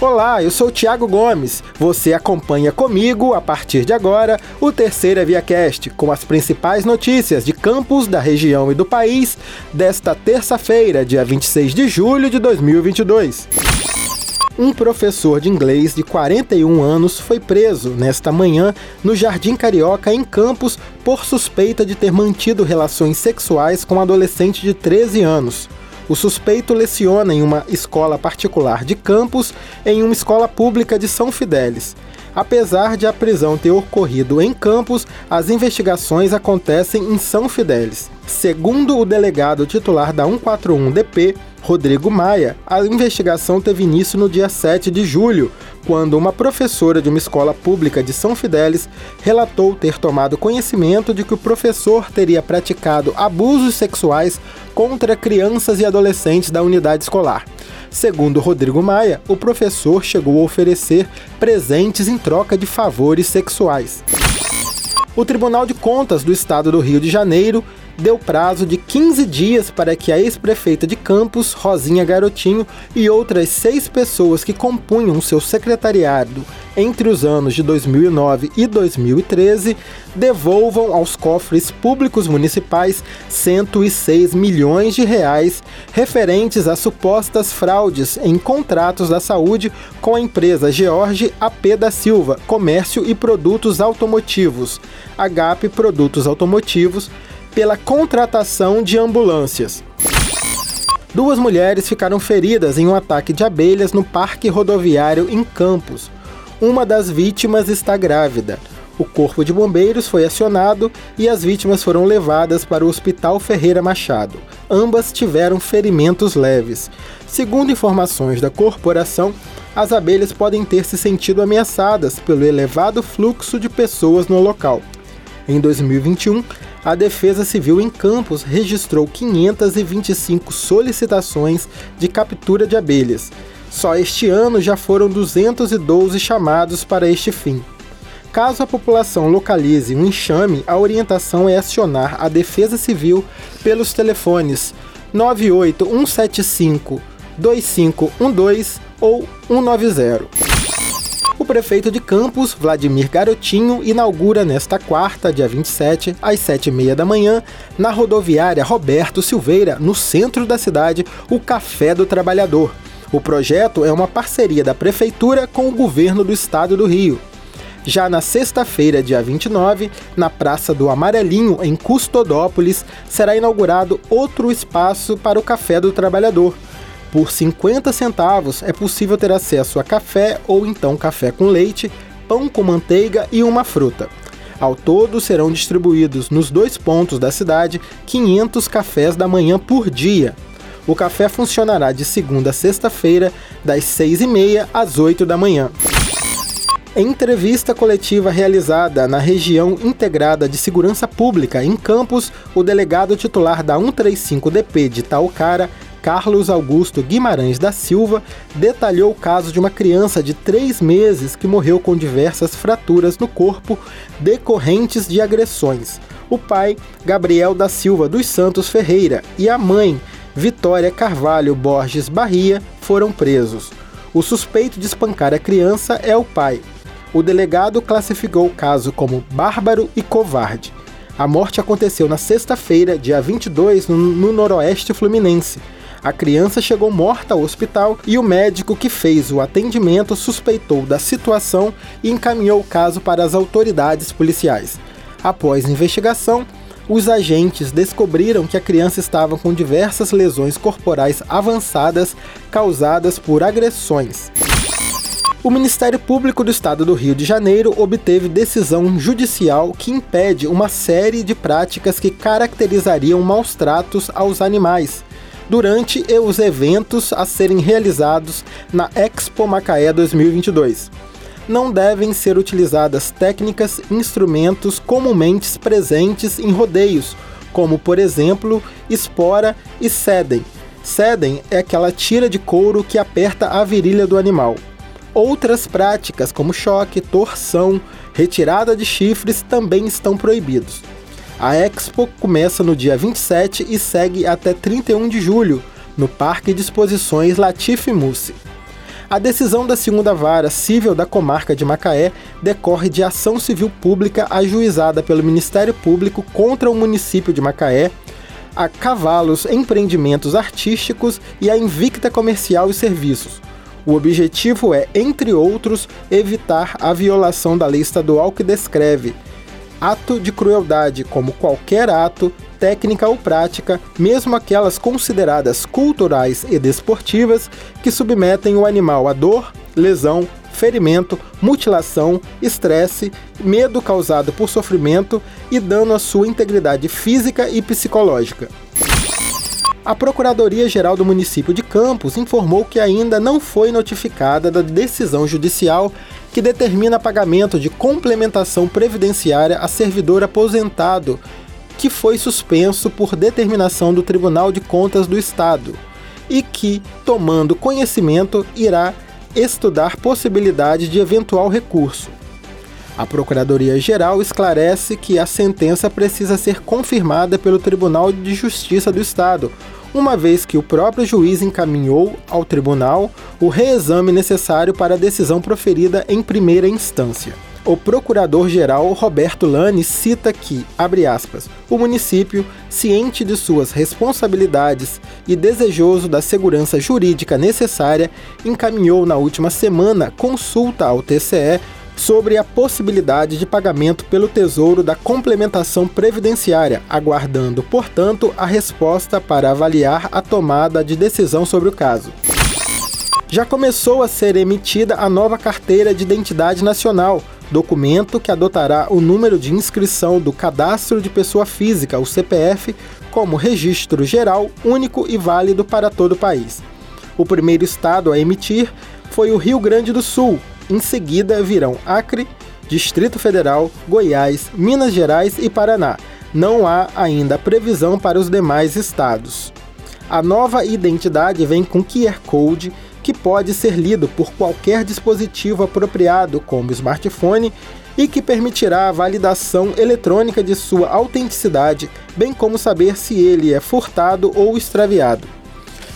Olá, eu sou o Thiago Gomes. Você acompanha comigo, a partir de agora, o Terceira Via Cast, com as principais notícias de campos da região e do país desta terça-feira, dia 26 de julho de 2022. Um professor de inglês de 41 anos foi preso nesta manhã no Jardim Carioca, em Campos, por suspeita de ter mantido relações sexuais com um adolescente de 13 anos. O suspeito leciona em uma escola particular de Campos em uma escola pública de São Fidélis. Apesar de a prisão ter ocorrido em Campos, as investigações acontecem em São Fidélis. Segundo o delegado titular da 141DP, Rodrigo Maia, a investigação teve início no dia 7 de julho, quando uma professora de uma escola pública de São Fidélis relatou ter tomado conhecimento de que o professor teria praticado abusos sexuais contra crianças e adolescentes da unidade escolar. Segundo Rodrigo Maia, o professor chegou a oferecer presentes em troca de favores sexuais. O Tribunal de Contas do Estado do Rio de Janeiro deu prazo de 15 dias para que a ex-prefeita de Campos, Rosinha Garotinho, e outras seis pessoas que compunham seu secretariado entre os anos de 2009 e 2013 devolvam aos cofres públicos municipais 106 milhões de reais referentes a supostas fraudes em contratos da saúde com a empresa George AP da Silva, Comércio e Produtos Automotivos, HP Produtos Automotivos, pela contratação de ambulâncias. Duas mulheres ficaram feridas em um ataque de abelhas no parque rodoviário em Campos. Uma das vítimas está grávida. O corpo de bombeiros foi acionado e as vítimas foram levadas para o Hospital Ferreira Machado. Ambas tiveram ferimentos leves. Segundo informações da corporação, as abelhas podem ter se sentido ameaçadas pelo elevado fluxo de pessoas no local. Em 2021, a Defesa Civil em Campos registrou 525 solicitações de captura de abelhas. Só este ano já foram 212 chamados para este fim. Caso a população localize um enxame, a orientação é acionar a Defesa Civil pelos telefones 98175 2512 ou 190 prefeito de Campos, Vladimir Garotinho, inaugura nesta quarta, dia 27, às 7h30 da manhã, na rodoviária Roberto Silveira, no centro da cidade, o Café do Trabalhador. O projeto é uma parceria da Prefeitura com o governo do estado do Rio. Já na sexta-feira, dia 29, na Praça do Amarelinho, em Custodópolis, será inaugurado outro espaço para o Café do Trabalhador por 50 centavos é possível ter acesso a café ou então café com leite, pão com manteiga e uma fruta. Ao todo, serão distribuídos nos dois pontos da cidade 500 cafés da manhã por dia. O café funcionará de segunda a sexta-feira, das 6h30 às 8 da manhã. Em entrevista coletiva realizada na região integrada de segurança pública em Campos, o delegado titular da 135DP de Taucara, Carlos Augusto Guimarães da Silva detalhou o caso de uma criança de três meses que morreu com diversas fraturas no corpo decorrentes de agressões. O pai, Gabriel da Silva dos Santos Ferreira, e a mãe, Vitória Carvalho Borges Barria, foram presos. O suspeito de espancar a criança é o pai. O delegado classificou o caso como bárbaro e covarde. A morte aconteceu na sexta-feira, dia 22, no, no noroeste fluminense. A criança chegou morta ao hospital e o médico que fez o atendimento suspeitou da situação e encaminhou o caso para as autoridades policiais. Após investigação, os agentes descobriram que a criança estava com diversas lesões corporais avançadas causadas por agressões. O Ministério Público do Estado do Rio de Janeiro obteve decisão judicial que impede uma série de práticas que caracterizariam maus tratos aos animais, durante os eventos a serem realizados na Expo Macaé 2022. Não devem ser utilizadas técnicas e instrumentos comumente presentes em rodeios, como por exemplo espora e sedem. Sedem é aquela tira de couro que aperta a virilha do animal. Outras práticas, como choque, torção, retirada de chifres, também estão proibidos. A Expo começa no dia 27 e segue até 31 de julho, no Parque de Exposições Latifi Mussi. A decisão da segunda vara civil da comarca de Macaé decorre de ação civil pública ajuizada pelo Ministério Público contra o município de Macaé, a Cavalos Empreendimentos Artísticos e a Invicta Comercial e Serviços. O objetivo é, entre outros, evitar a violação da lei estadual que descreve ato de crueldade como qualquer ato, técnica ou prática, mesmo aquelas consideradas culturais e desportivas, que submetem o animal a dor, lesão, ferimento, mutilação, estresse, medo causado por sofrimento e dano à sua integridade física e psicológica. A Procuradoria-Geral do município de Campos informou que ainda não foi notificada da decisão judicial que determina pagamento de complementação previdenciária a servidor aposentado, que foi suspenso por determinação do Tribunal de Contas do Estado e que, tomando conhecimento, irá estudar possibilidade de eventual recurso. A Procuradoria-Geral esclarece que a sentença precisa ser confirmada pelo Tribunal de Justiça do Estado, uma vez que o próprio juiz encaminhou ao tribunal o reexame necessário para a decisão proferida em primeira instância. O procurador-geral Roberto Lani cita que, abre aspas, o município, ciente de suas responsabilidades e desejoso da segurança jurídica necessária, encaminhou na última semana consulta ao TCE sobre a possibilidade de pagamento pelo Tesouro da complementação previdenciária, aguardando, portanto, a resposta para avaliar a tomada de decisão sobre o caso. Já começou a ser emitida a nova Carteira de Identidade Nacional, documento que adotará o número de inscrição do Cadastro de Pessoa Física, o CPF, como registro geral, único e válido para todo o país. O primeiro estado a emitir foi o Rio Grande do Sul, em seguida virão Acre, Distrito Federal, Goiás, Minas Gerais e Paraná. Não há ainda previsão para os demais estados. A nova identidade vem com QR Code que pode ser lido por qualquer dispositivo apropriado, como smartphone, e que permitirá a validação eletrônica de sua autenticidade, bem como saber se ele é furtado ou extraviado.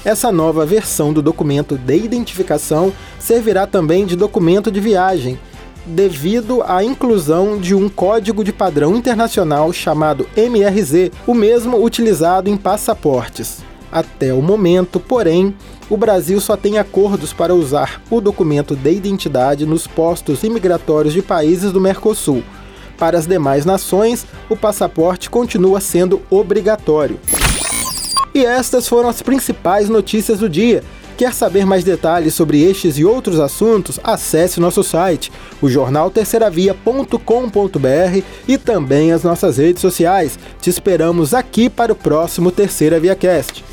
Essa nova versão do documento de identificação servirá também de documento de viagem, devido à inclusão de um código de padrão internacional chamado MRZ, o mesmo utilizado em passaportes. Até o momento, porém, o Brasil só tem acordos para usar o documento de identidade nos postos imigratórios de países do Mercosul. Para as demais nações, o passaporte continua sendo obrigatório. E estas foram as principais notícias do dia. Quer saber mais detalhes sobre estes e outros assuntos? Acesse nosso site, o jornal terceiravia.com.br e também as nossas redes sociais. Te esperamos aqui para o próximo Terceira Via Cast.